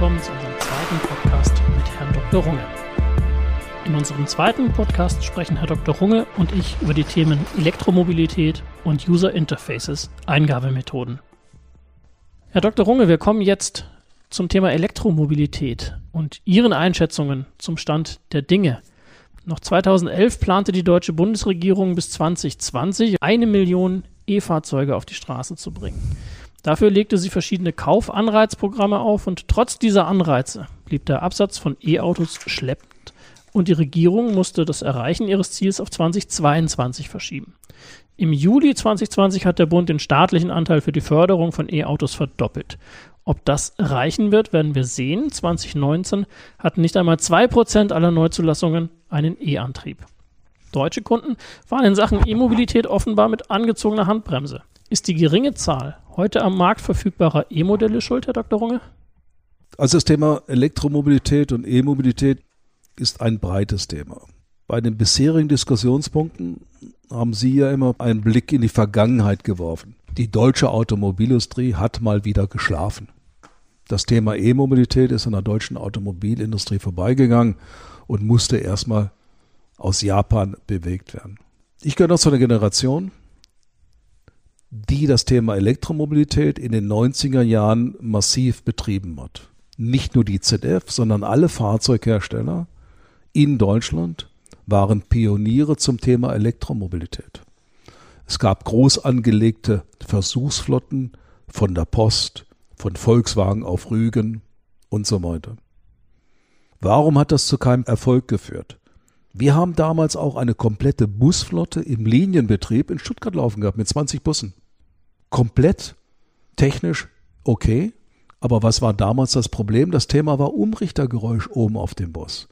willkommen zu unserem zweiten Podcast mit Herrn Dr. Runge. In unserem zweiten Podcast sprechen Herr Dr. Runge und ich über die Themen Elektromobilität und User Interfaces, Eingabemethoden. Herr Dr. Runge, wir kommen jetzt zum Thema Elektromobilität und Ihren Einschätzungen zum Stand der Dinge. Noch 2011 plante die deutsche Bundesregierung bis 2020 eine Million E-Fahrzeuge auf die Straße zu bringen. Dafür legte sie verschiedene Kaufanreizprogramme auf und trotz dieser Anreize blieb der Absatz von E-Autos schleppend und die Regierung musste das Erreichen ihres Ziels auf 2022 verschieben. Im Juli 2020 hat der Bund den staatlichen Anteil für die Förderung von E-Autos verdoppelt. Ob das reichen wird, werden wir sehen. 2019 hatten nicht einmal 2% aller Neuzulassungen einen E-Antrieb. Deutsche Kunden waren in Sachen E-Mobilität offenbar mit angezogener Handbremse. Ist die geringe Zahl heute am Markt verfügbarer E-Modelle schuld, Herr Dr. Runge? Also das Thema Elektromobilität und E-Mobilität ist ein breites Thema. Bei den bisherigen Diskussionspunkten haben Sie ja immer einen Blick in die Vergangenheit geworfen. Die deutsche Automobilindustrie hat mal wieder geschlafen. Das Thema E-Mobilität ist an der deutschen Automobilindustrie vorbeigegangen und musste erstmal aus Japan bewegt werden. Ich gehöre noch zu einer Generation, die das Thema Elektromobilität in den 90er Jahren massiv betrieben hat. Nicht nur die ZF, sondern alle Fahrzeughersteller in Deutschland waren Pioniere zum Thema Elektromobilität. Es gab groß angelegte Versuchsflotten von der Post, von Volkswagen auf Rügen und so weiter. Warum hat das zu keinem Erfolg geführt? Wir haben damals auch eine komplette Busflotte im Linienbetrieb in Stuttgart laufen gehabt mit 20 Bussen. Komplett technisch okay, aber was war damals das Problem? Das Thema war Umrichtergeräusch oben auf dem Bus.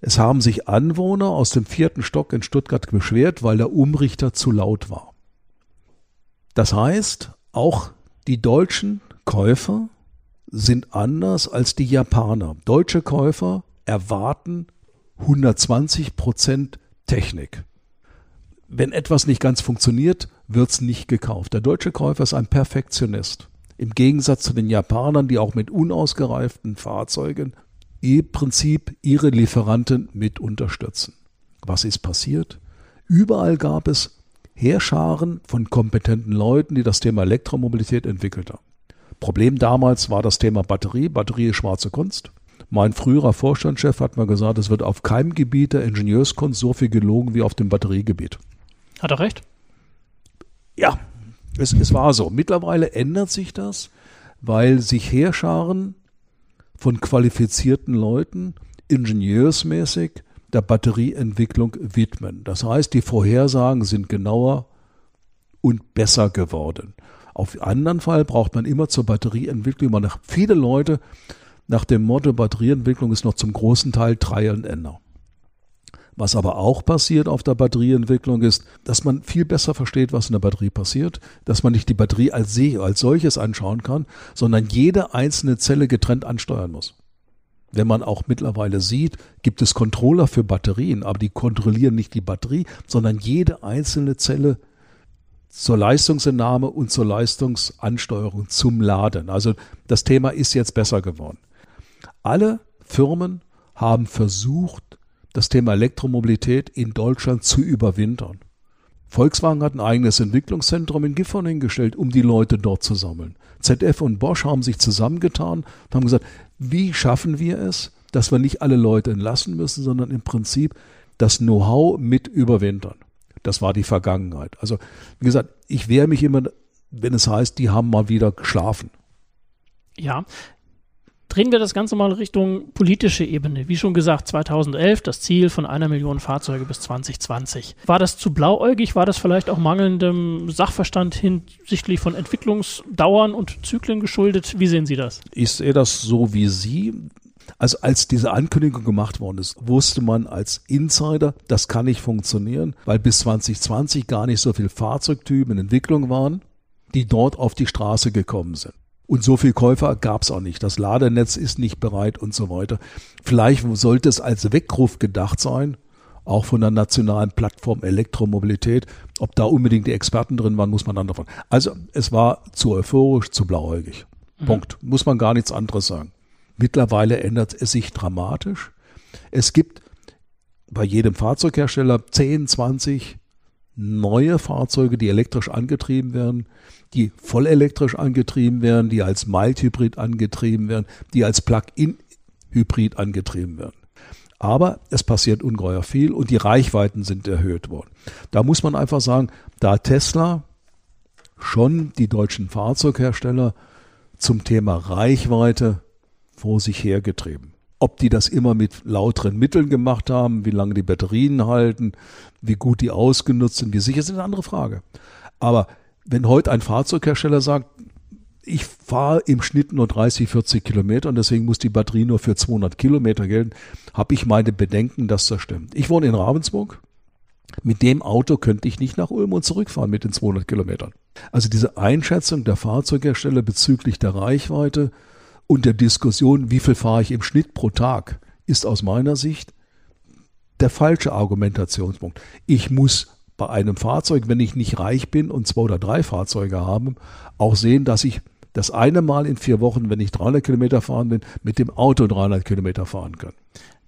Es haben sich Anwohner aus dem vierten Stock in Stuttgart beschwert, weil der Umrichter zu laut war. Das heißt, auch die deutschen Käufer sind anders als die Japaner. Deutsche Käufer erwarten 120 Prozent Technik. Wenn etwas nicht ganz funktioniert, wird es nicht gekauft. Der deutsche Käufer ist ein Perfektionist. Im Gegensatz zu den Japanern, die auch mit unausgereiften Fahrzeugen im Prinzip ihre Lieferanten mit unterstützen. Was ist passiert? Überall gab es Heerscharen von kompetenten Leuten, die das Thema Elektromobilität entwickelt haben. Problem damals war das Thema Batterie. Batterie ist schwarze Kunst. Mein früherer Vorstandschef hat mal gesagt, es wird auf keinem Gebiet der Ingenieurskunst so viel gelogen wie auf dem Batteriegebiet. Hat er recht? Ja, es, es war so. Mittlerweile ändert sich das, weil sich Heerscharen von qualifizierten Leuten ingenieursmäßig der Batterieentwicklung widmen. Das heißt, die Vorhersagen sind genauer und besser geworden. Auf anderen Fall braucht man immer zur Batterieentwicklung immer noch viele Leute nach dem Motto Batterieentwicklung ist noch zum großen Teil Trial and Ender. Was aber auch passiert auf der Batterieentwicklung ist, dass man viel besser versteht, was in der Batterie passiert, dass man nicht die Batterie als See, als solches anschauen kann, sondern jede einzelne Zelle getrennt ansteuern muss. Wenn man auch mittlerweile sieht, gibt es Controller für Batterien, aber die kontrollieren nicht die Batterie, sondern jede einzelne Zelle zur Leistungsentnahme und zur Leistungsansteuerung zum Laden. Also das Thema ist jetzt besser geworden. Alle Firmen haben versucht, das Thema Elektromobilität in Deutschland zu überwintern. Volkswagen hat ein eigenes Entwicklungszentrum in Gifhorn hingestellt, um die Leute dort zu sammeln. ZF und Bosch haben sich zusammengetan und haben gesagt, wie schaffen wir es, dass wir nicht alle Leute entlassen müssen, sondern im Prinzip das Know-how mit überwintern. Das war die Vergangenheit. Also, wie gesagt, ich wehre mich immer, wenn es heißt, die haben mal wieder geschlafen. Ja, Drehen wir das Ganze mal Richtung politische Ebene. Wie schon gesagt, 2011 das Ziel von einer Million Fahrzeuge bis 2020. War das zu blauäugig? War das vielleicht auch mangelndem Sachverstand hinsichtlich von Entwicklungsdauern und Zyklen geschuldet? Wie sehen Sie das? Ich sehe das so wie Sie. Also als diese Ankündigung gemacht worden ist, wusste man als Insider, das kann nicht funktionieren, weil bis 2020 gar nicht so viele Fahrzeugtypen in Entwicklung waren, die dort auf die Straße gekommen sind. Und so viel Käufer gab es auch nicht. Das Ladernetz ist nicht bereit und so weiter. Vielleicht sollte es als Weckruf gedacht sein, auch von der nationalen Plattform Elektromobilität. Ob da unbedingt die Experten drin waren, muss man dann davon. Also es war zu euphorisch, zu blauäugig. Mhm. Punkt. Muss man gar nichts anderes sagen. Mittlerweile ändert es sich dramatisch. Es gibt bei jedem Fahrzeughersteller 10, 20 neue Fahrzeuge, die elektrisch angetrieben werden, die vollelektrisch angetrieben werden, die als Mild-Hybrid angetrieben werden, die als Plug-in-Hybrid angetrieben werden. Aber es passiert ungeheuer viel und die Reichweiten sind erhöht worden. Da muss man einfach sagen, da Tesla schon die deutschen Fahrzeughersteller zum Thema Reichweite vor sich hergetrieben. Ob die das immer mit lauteren Mitteln gemacht haben, wie lange die Batterien halten, wie gut die ausgenutzt sind, wie sicher sind, eine andere Frage. Aber wenn heute ein Fahrzeughersteller sagt, ich fahre im Schnitt nur 30, 40 Kilometer und deswegen muss die Batterie nur für 200 Kilometer gelten, habe ich meine Bedenken, dass das stimmt. Ich wohne in Ravensburg. Mit dem Auto könnte ich nicht nach Ulm und zurückfahren mit den 200 Kilometern. Also diese Einschätzung der Fahrzeughersteller bezüglich der Reichweite und der Diskussion, wie viel fahre ich im Schnitt pro Tag, ist aus meiner Sicht der falsche Argumentationspunkt. Ich muss bei einem Fahrzeug, wenn ich nicht reich bin und zwei oder drei Fahrzeuge habe, auch sehen, dass ich das eine Mal in vier Wochen, wenn ich 300 Kilometer fahren bin, mit dem Auto 300 Kilometer fahren kann.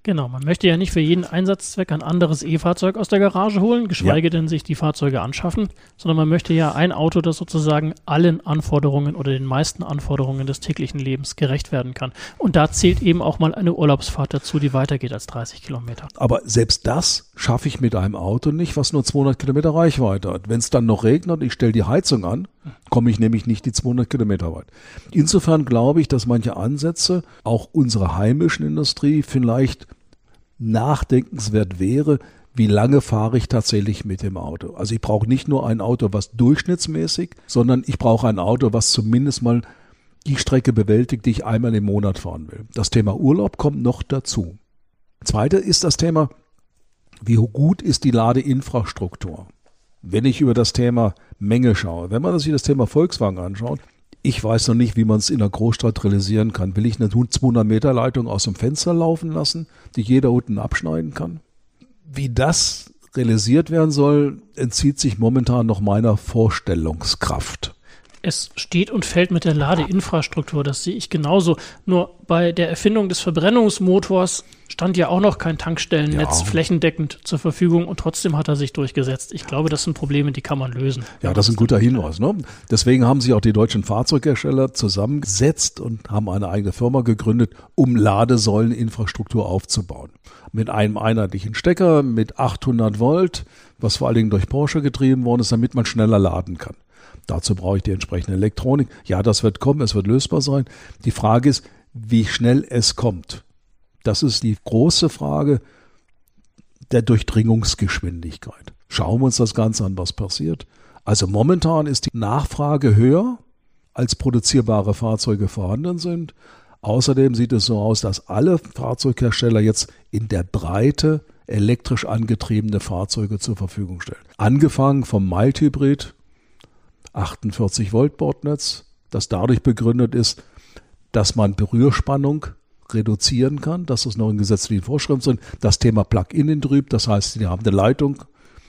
Genau, man möchte ja nicht für jeden Einsatzzweck ein anderes E-Fahrzeug aus der Garage holen, geschweige ja. denn sich die Fahrzeuge anschaffen, sondern man möchte ja ein Auto, das sozusagen allen Anforderungen oder den meisten Anforderungen des täglichen Lebens gerecht werden kann. Und da zählt eben auch mal eine Urlaubsfahrt dazu, die weitergeht als 30 Kilometer. Aber selbst das schaffe ich mit einem Auto nicht, was nur 200 Kilometer Reichweite hat. Wenn es dann noch regnet und ich stelle die Heizung an, komme ich nämlich nicht die 200 Kilometer weit. Insofern glaube ich, dass manche Ansätze auch unserer heimischen Industrie vielleicht nachdenkenswert wäre, wie lange fahre ich tatsächlich mit dem Auto. Also ich brauche nicht nur ein Auto, was durchschnittsmäßig, sondern ich brauche ein Auto, was zumindest mal die Strecke bewältigt, die ich einmal im Monat fahren will. Das Thema Urlaub kommt noch dazu. Zweite ist das Thema, wie gut ist die Ladeinfrastruktur? Wenn ich über das Thema Menge schaue, wenn man sich das Thema Volkswagen anschaut, ich weiß noch nicht, wie man es in der Großstadt realisieren kann. Will ich eine 200 Meter Leitung aus dem Fenster laufen lassen, die jeder unten abschneiden kann? Wie das realisiert werden soll, entzieht sich momentan noch meiner Vorstellungskraft. Es steht und fällt mit der Ladeinfrastruktur, das sehe ich genauso. Nur bei der Erfindung des Verbrennungsmotors stand ja auch noch kein Tankstellennetz ja. flächendeckend zur Verfügung und trotzdem hat er sich durchgesetzt. Ich glaube, das sind Probleme, die kann man lösen. Ja, das ist ein guter Hinweis. Ne? Deswegen haben sich auch die deutschen Fahrzeughersteller zusammengesetzt und haben eine eigene Firma gegründet, um Ladesäuleninfrastruktur aufzubauen. Mit einem einheitlichen Stecker, mit 800 Volt, was vor allen Dingen durch Porsche getrieben worden ist, damit man schneller laden kann. Dazu brauche ich die entsprechende Elektronik. Ja, das wird kommen, es wird lösbar sein. Die Frage ist, wie schnell es kommt. Das ist die große Frage der Durchdringungsgeschwindigkeit. Schauen wir uns das Ganze an, was passiert. Also momentan ist die Nachfrage höher, als produzierbare Fahrzeuge vorhanden sind. Außerdem sieht es so aus, dass alle Fahrzeughersteller jetzt in der Breite elektrisch angetriebene Fahrzeuge zur Verfügung stellen. Angefangen vom Mild-Hybrid, 48 Volt Bordnetz, das dadurch begründet ist, dass man Berührspannung reduzieren kann, dass es noch in gesetzlichen Vorschriften sind. Das Thema Plug-in drüben, das heißt, sie haben eine Leitung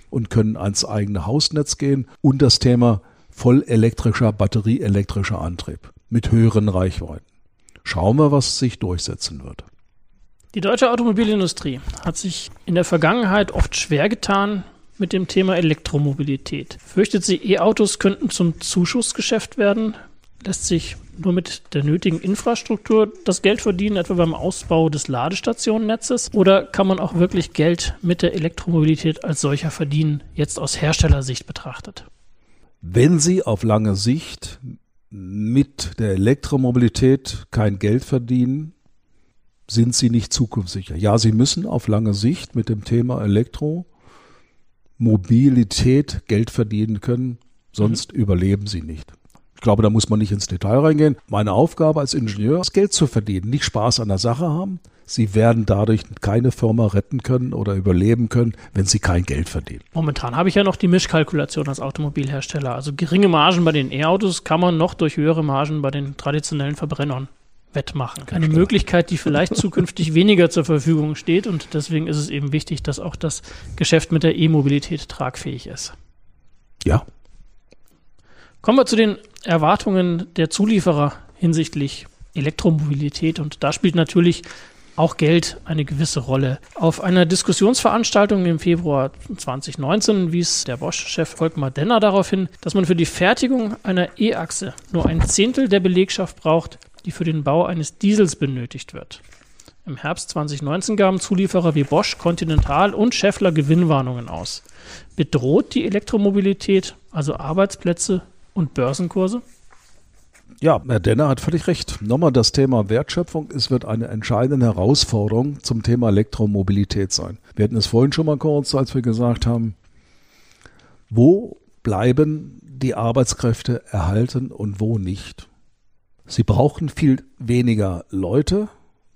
und können ans eigene Hausnetz gehen und das Thema vollelektrischer, batterieelektrischer Antrieb mit höheren Reichweiten. Schauen wir, was sich durchsetzen wird. Die deutsche Automobilindustrie hat sich in der Vergangenheit oft schwer getan mit dem Thema Elektromobilität. Fürchtet sie, E-Autos könnten zum Zuschussgeschäft werden? Lässt sich nur mit der nötigen Infrastruktur das Geld verdienen, etwa beim Ausbau des Ladestationennetzes? Oder kann man auch wirklich Geld mit der Elektromobilität als solcher verdienen, jetzt aus Herstellersicht betrachtet? Wenn Sie auf lange Sicht mit der Elektromobilität kein Geld verdienen, sind Sie nicht zukunftssicher. Ja, Sie müssen auf lange Sicht mit dem Thema Elektromobilität Geld verdienen können, sonst mhm. überleben Sie nicht. Ich glaube, da muss man nicht ins Detail reingehen. Meine Aufgabe als Ingenieur ist Geld zu verdienen, nicht Spaß an der Sache haben. Sie werden dadurch keine Firma retten können oder überleben können, wenn sie kein Geld verdienen. Momentan habe ich ja noch die Mischkalkulation als Automobilhersteller. Also geringe Margen bei den E-Autos kann man noch durch höhere Margen bei den traditionellen Verbrennern wettmachen. Eine Stimmt. Möglichkeit, die vielleicht zukünftig weniger zur Verfügung steht. Und deswegen ist es eben wichtig, dass auch das Geschäft mit der E-Mobilität tragfähig ist. Ja, Kommen wir zu den Erwartungen der Zulieferer hinsichtlich Elektromobilität und da spielt natürlich auch Geld eine gewisse Rolle. Auf einer Diskussionsveranstaltung im Februar 2019 wies der Bosch-Chef Volkmar Denner darauf hin, dass man für die Fertigung einer E-Achse nur ein Zehntel der Belegschaft braucht, die für den Bau eines Diesels benötigt wird. Im Herbst 2019 gaben Zulieferer wie Bosch, Continental und Schaeffler Gewinnwarnungen aus. Bedroht die Elektromobilität also Arbeitsplätze und Börsenkurse? Ja, Herr Denner hat völlig recht. Nochmal das Thema Wertschöpfung. Es wird eine entscheidende Herausforderung zum Thema Elektromobilität sein. Wir hatten es vorhin schon mal kurz, als wir gesagt haben, wo bleiben die Arbeitskräfte erhalten und wo nicht. Sie brauchen viel weniger Leute,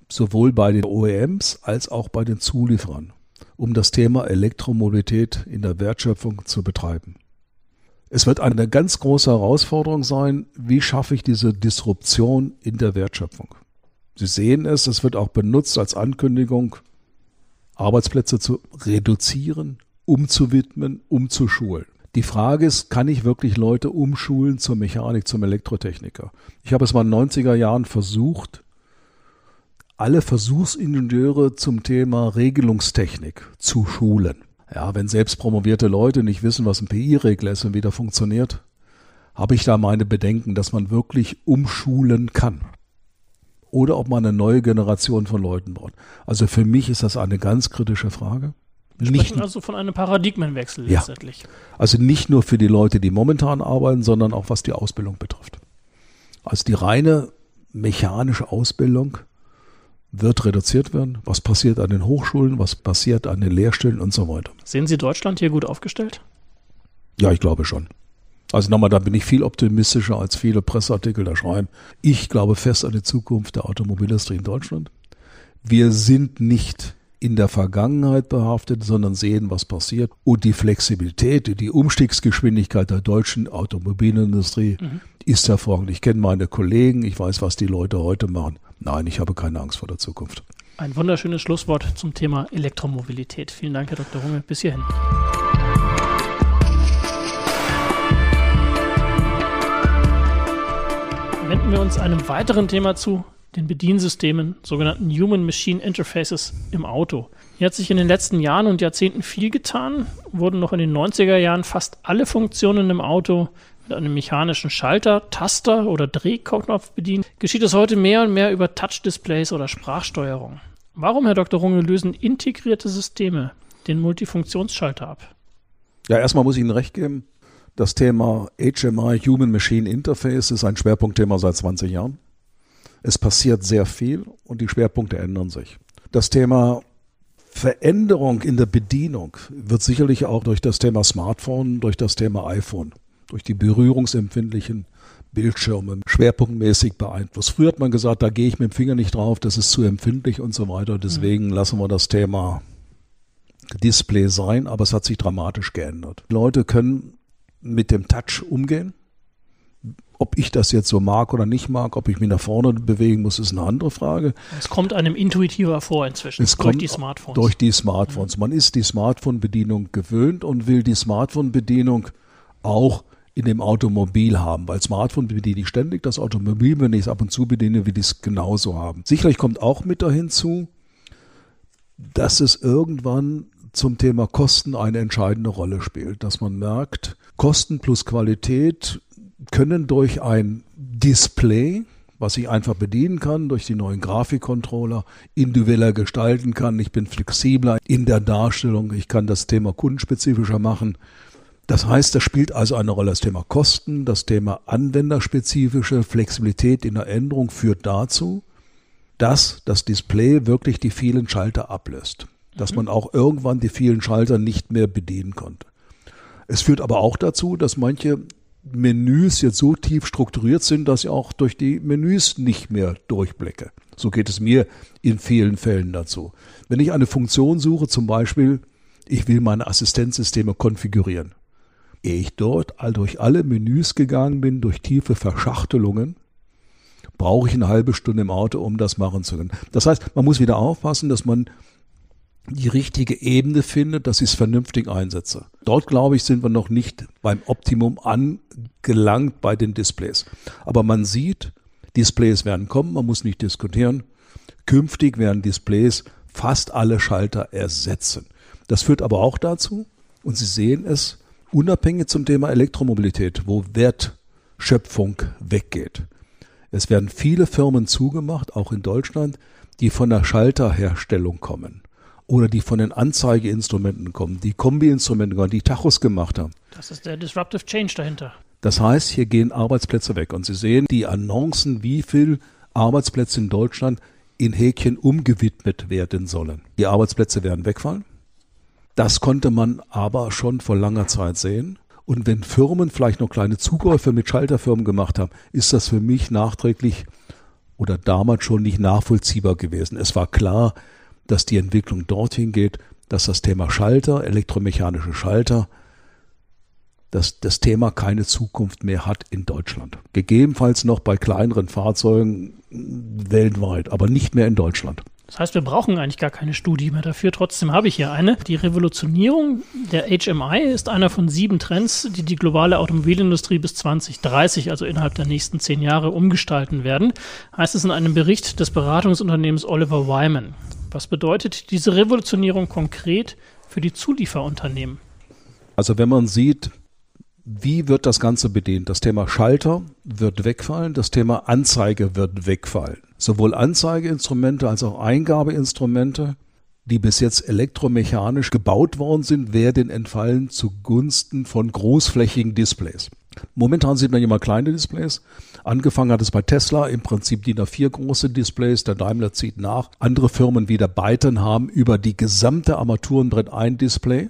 sowohl bei den OEMs als auch bei den Zulieferern, um das Thema Elektromobilität in der Wertschöpfung zu betreiben. Es wird eine ganz große Herausforderung sein, wie schaffe ich diese Disruption in der Wertschöpfung. Sie sehen es, es wird auch benutzt als Ankündigung, Arbeitsplätze zu reduzieren, umzuwidmen, umzuschulen. Die Frage ist, kann ich wirklich Leute umschulen zur Mechanik, zum Elektrotechniker? Ich habe es mal in den 90er Jahren versucht, alle Versuchsingenieure zum Thema Regelungstechnik zu schulen. Ja, wenn selbst promovierte Leute nicht wissen, was ein PI-Regler ist und wie der funktioniert, habe ich da meine Bedenken, dass man wirklich umschulen kann. Oder ob man eine neue Generation von Leuten braucht. Also für mich ist das eine ganz kritische Frage. Wir sprechen nicht, also von einem Paradigmenwechsel ja, letztendlich. Also nicht nur für die Leute, die momentan arbeiten, sondern auch was die Ausbildung betrifft. Also die reine mechanische Ausbildung wird reduziert werden? Was passiert an den Hochschulen? Was passiert an den Lehrstellen und so weiter? Sehen Sie Deutschland hier gut aufgestellt? Ja, ich glaube schon. Also nochmal, da bin ich viel optimistischer als viele Presseartikel da schreiben. Ich glaube fest an die Zukunft der Automobilindustrie in Deutschland. Wir sind nicht in der Vergangenheit behaftet, sondern sehen, was passiert. Und die Flexibilität, die Umstiegsgeschwindigkeit der deutschen Automobilindustrie mhm. ist hervorragend. Ich kenne meine Kollegen, ich weiß, was die Leute heute machen. Nein, ich habe keine Angst vor der Zukunft. Ein wunderschönes Schlusswort zum Thema Elektromobilität. Vielen Dank, Herr Dr. Runge. Bis hierhin. Wenden wir uns einem weiteren Thema zu, den Bediensystemen, sogenannten Human-Machine Interfaces im Auto. Hier hat sich in den letzten Jahren und Jahrzehnten viel getan, wurden noch in den 90er Jahren fast alle Funktionen im Auto mit einem mechanischen Schalter, Taster oder Drehknopf bedient, geschieht es heute mehr und mehr über Touch-Displays oder Sprachsteuerung. Warum, Herr Dr. Runge, lösen integrierte Systeme den Multifunktionsschalter ab? Ja, erstmal muss ich Ihnen recht geben. Das Thema HMI, Human Machine Interface, ist ein Schwerpunktthema seit 20 Jahren. Es passiert sehr viel und die Schwerpunkte ändern sich. Das Thema Veränderung in der Bedienung wird sicherlich auch durch das Thema Smartphone, durch das Thema iPhone, durch die berührungsempfindlichen Bildschirme schwerpunktmäßig beeinflusst. Früher hat man gesagt, da gehe ich mit dem Finger nicht drauf, das ist zu empfindlich und so weiter. Deswegen mhm. lassen wir das Thema Display sein, aber es hat sich dramatisch geändert. Leute können mit dem Touch umgehen. Ob ich das jetzt so mag oder nicht mag, ob ich mich nach vorne bewegen muss, ist eine andere Frage. Es kommt einem intuitiver vor inzwischen es durch die Smartphones. Durch die Smartphones. Man ist die Smartphone-Bedienung gewöhnt und will die Smartphone-Bedienung auch in dem Automobil haben, weil Smartphone bediene ich ständig, das Automobil, wenn ich es ab und zu bediene, will ich es genauso haben. Sicherlich kommt auch mit dahin zu, dass es irgendwann zum Thema Kosten eine entscheidende Rolle spielt, dass man merkt, Kosten plus Qualität können durch ein Display, was ich einfach bedienen kann, durch die neuen Grafikcontroller, individueller gestalten kann. Ich bin flexibler in der Darstellung. Ich kann das Thema kundenspezifischer machen. Das heißt, das spielt also eine Rolle. Das Thema Kosten, das Thema anwenderspezifische Flexibilität in der Änderung führt dazu, dass das Display wirklich die vielen Schalter ablöst. Dass mhm. man auch irgendwann die vielen Schalter nicht mehr bedienen konnte. Es führt aber auch dazu, dass manche Menüs jetzt so tief strukturiert sind, dass ich auch durch die Menüs nicht mehr durchblicke. So geht es mir in vielen Fällen dazu. Wenn ich eine Funktion suche, zum Beispiel, ich will meine Assistenzsysteme konfigurieren. Ehe ich dort all durch alle Menüs gegangen bin, durch tiefe Verschachtelungen, brauche ich eine halbe Stunde im Auto, um das machen zu können. Das heißt, man muss wieder aufpassen, dass man die richtige Ebene findet, dass ich es vernünftig einsetze. Dort, glaube ich, sind wir noch nicht beim Optimum angelangt bei den Displays. Aber man sieht, Displays werden kommen, man muss nicht diskutieren. Künftig werden Displays fast alle Schalter ersetzen. Das führt aber auch dazu, und Sie sehen es, unabhängig zum Thema Elektromobilität, wo Wertschöpfung weggeht. Es werden viele Firmen zugemacht, auch in Deutschland, die von der Schalterherstellung kommen oder die von den Anzeigeinstrumenten kommen, die Kombi-Instrumente kommen, die Tachos gemacht haben. Das ist der Disruptive Change dahinter. Das heißt, hier gehen Arbeitsplätze weg. Und Sie sehen die Annoncen, wie viel Arbeitsplätze in Deutschland in Häkchen umgewidmet werden sollen. Die Arbeitsplätze werden wegfallen. Das konnte man aber schon vor langer Zeit sehen. Und wenn Firmen vielleicht noch kleine Zukäufe mit Schalterfirmen gemacht haben, ist das für mich nachträglich oder damals schon nicht nachvollziehbar gewesen. Es war klar, dass die Entwicklung dorthin geht, dass das Thema Schalter, elektromechanische Schalter, dass das Thema keine Zukunft mehr hat in Deutschland. Gegebenenfalls noch bei kleineren Fahrzeugen weltweit, aber nicht mehr in Deutschland. Das heißt, wir brauchen eigentlich gar keine Studie mehr dafür. Trotzdem habe ich hier eine. Die Revolutionierung der HMI ist einer von sieben Trends, die die globale Automobilindustrie bis 2030, also innerhalb der nächsten zehn Jahre, umgestalten werden, heißt es in einem Bericht des Beratungsunternehmens Oliver Wyman. Was bedeutet diese Revolutionierung konkret für die Zulieferunternehmen? Also wenn man sieht, wie wird das Ganze bedient? Das Thema Schalter wird wegfallen, das Thema Anzeige wird wegfallen. Sowohl Anzeigeinstrumente als auch Eingabeinstrumente, die bis jetzt elektromechanisch gebaut worden sind, werden entfallen zugunsten von großflächigen Displays. Momentan sieht man immer kleine Displays. Angefangen hat es bei Tesla, im Prinzip DIN A4 große Displays, der Daimler zieht nach. Andere Firmen wie der Byton haben über die gesamte Armaturenbrett ein Display,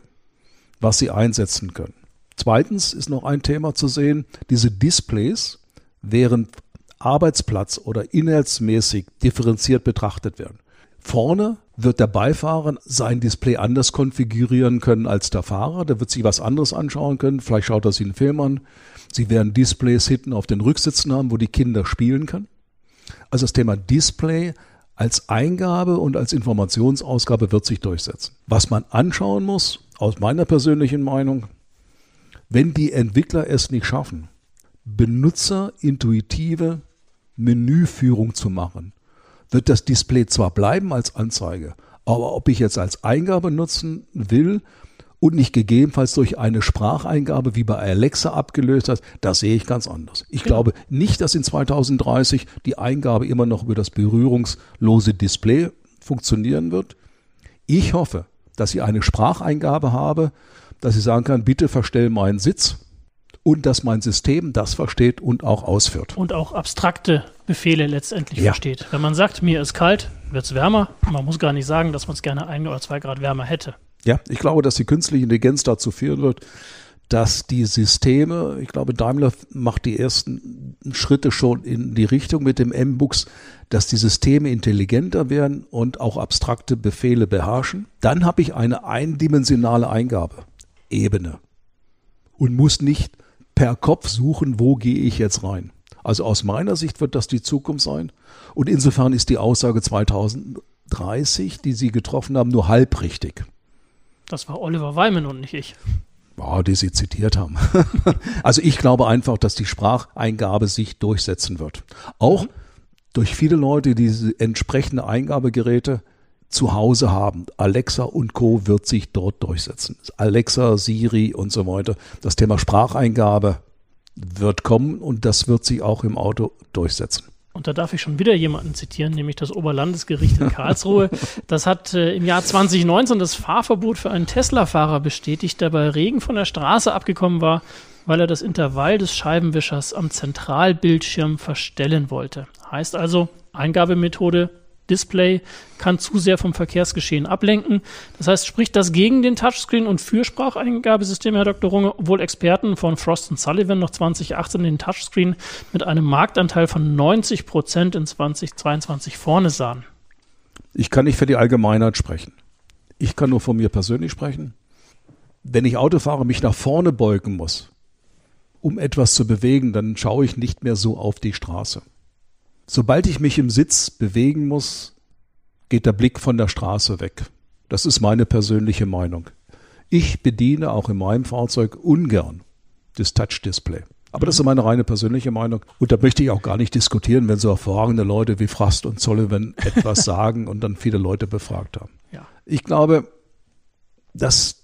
was sie einsetzen können. Zweitens ist noch ein Thema zu sehen, diese Displays während Arbeitsplatz oder inhaltsmäßig differenziert betrachtet werden. Vorne wird der Beifahrer sein Display anders konfigurieren können als der Fahrer. Der wird sich was anderes anschauen können. Vielleicht schaut er sich einen Film an. Sie werden Displays hinten auf den Rücksitzen haben, wo die Kinder spielen können. Also das Thema Display als Eingabe und als Informationsausgabe wird sich durchsetzen. Was man anschauen muss, aus meiner persönlichen Meinung, wenn die Entwickler es nicht schaffen, benutzerintuitive Menüführung zu machen, wird das Display zwar bleiben als Anzeige, aber ob ich jetzt als Eingabe nutzen will und nicht gegebenenfalls durch eine Spracheingabe wie bei Alexa abgelöst hat, das sehe ich ganz anders. Ich genau. glaube nicht, dass in 2030 die Eingabe immer noch über das berührungslose Display funktionieren wird. Ich hoffe, dass ich eine Spracheingabe habe, dass ich sagen kann, bitte verstell meinen Sitz und dass mein System das versteht und auch ausführt. Und auch abstrakte Befehle letztendlich ja. versteht. Wenn man sagt, mir ist kalt, wird es wärmer. Man muss gar nicht sagen, dass man es gerne ein oder zwei Grad wärmer hätte. Ja, ich glaube, dass die künstliche Intelligenz dazu führen wird, dass die Systeme, ich glaube, Daimler macht die ersten Schritte schon in die Richtung mit dem M-Books, dass die Systeme intelligenter werden und auch abstrakte Befehle beherrschen. Dann habe ich eine eindimensionale Eingabe. Ebene und muss nicht per Kopf suchen, wo gehe ich jetzt rein. Also aus meiner Sicht wird das die Zukunft sein. Und insofern ist die Aussage 2030, die Sie getroffen haben, nur halb richtig. Das war Oliver Weimann und nicht ich. Ja, die Sie zitiert haben. also ich glaube einfach, dass die Spracheingabe sich durchsetzen wird. Auch durch viele Leute, die diese entsprechende Eingabegeräte zu Hause haben. Alexa und Co. wird sich dort durchsetzen. Alexa, Siri und so weiter. Das Thema Spracheingabe wird kommen und das wird sich auch im Auto durchsetzen. Und da darf ich schon wieder jemanden zitieren, nämlich das Oberlandesgericht in Karlsruhe. Das hat äh, im Jahr 2019 das Fahrverbot für einen Tesla-Fahrer bestätigt, der bei Regen von der Straße abgekommen war, weil er das Intervall des Scheibenwischers am Zentralbildschirm verstellen wollte. Heißt also, Eingabemethode Display kann zu sehr vom Verkehrsgeschehen ablenken. Das heißt, spricht das gegen den Touchscreen und für Spracheingabesysteme, Herr Dr. Runge, obwohl Experten von Frost Sullivan noch 2018 den Touchscreen mit einem Marktanteil von 90 Prozent in 2022 vorne sahen? Ich kann nicht für die Allgemeinheit sprechen. Ich kann nur von mir persönlich sprechen. Wenn ich Auto fahre, mich nach vorne beugen muss, um etwas zu bewegen, dann schaue ich nicht mehr so auf die Straße. Sobald ich mich im Sitz bewegen muss, geht der Blick von der Straße weg. Das ist meine persönliche Meinung. Ich bediene auch in meinem Fahrzeug ungern das Touch-Display. Aber das ist meine reine persönliche Meinung. Und da möchte ich auch gar nicht diskutieren, wenn so hervorragende Leute wie Frost und Sullivan etwas sagen und dann viele Leute befragt haben. Ja. Ich glaube, dass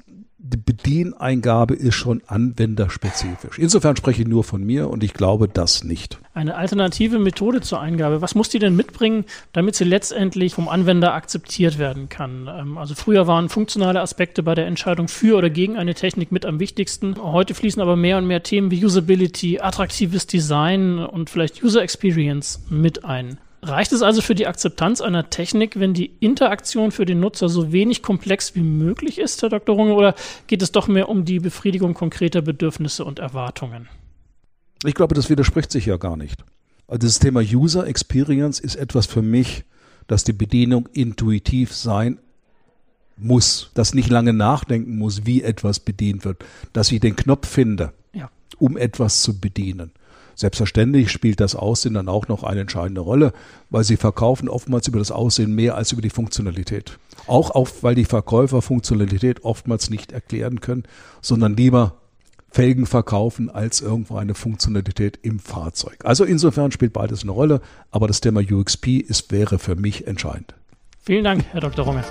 die Bedieneingabe ist schon anwenderspezifisch. Insofern spreche ich nur von mir und ich glaube das nicht. Eine alternative Methode zur Eingabe, was muss die denn mitbringen, damit sie letztendlich vom Anwender akzeptiert werden kann? Ähm, also früher waren funktionale Aspekte bei der Entscheidung für oder gegen eine Technik mit am wichtigsten. Heute fließen aber mehr und mehr Themen wie Usability, attraktives Design und vielleicht User Experience mit ein. Reicht es also für die Akzeptanz einer Technik, wenn die Interaktion für den Nutzer so wenig komplex wie möglich ist, Herr Dr. Runge, oder geht es doch mehr um die Befriedigung konkreter Bedürfnisse und Erwartungen? Ich glaube, das widerspricht sich ja gar nicht. Also das Thema User Experience ist etwas für mich, dass die Bedienung intuitiv sein muss, dass nicht lange nachdenken muss, wie etwas bedient wird, dass ich den Knopf finde, ja. um etwas zu bedienen. Selbstverständlich spielt das Aussehen dann auch noch eine entscheidende Rolle, weil sie verkaufen oftmals über das Aussehen mehr als über die Funktionalität. Auch auf, weil die Verkäufer Funktionalität oftmals nicht erklären können, sondern lieber Felgen verkaufen als irgendwo eine Funktionalität im Fahrzeug. Also insofern spielt beides eine Rolle, aber das Thema UXP ist, wäre für mich entscheidend. Vielen Dank, Herr Dr. Runge.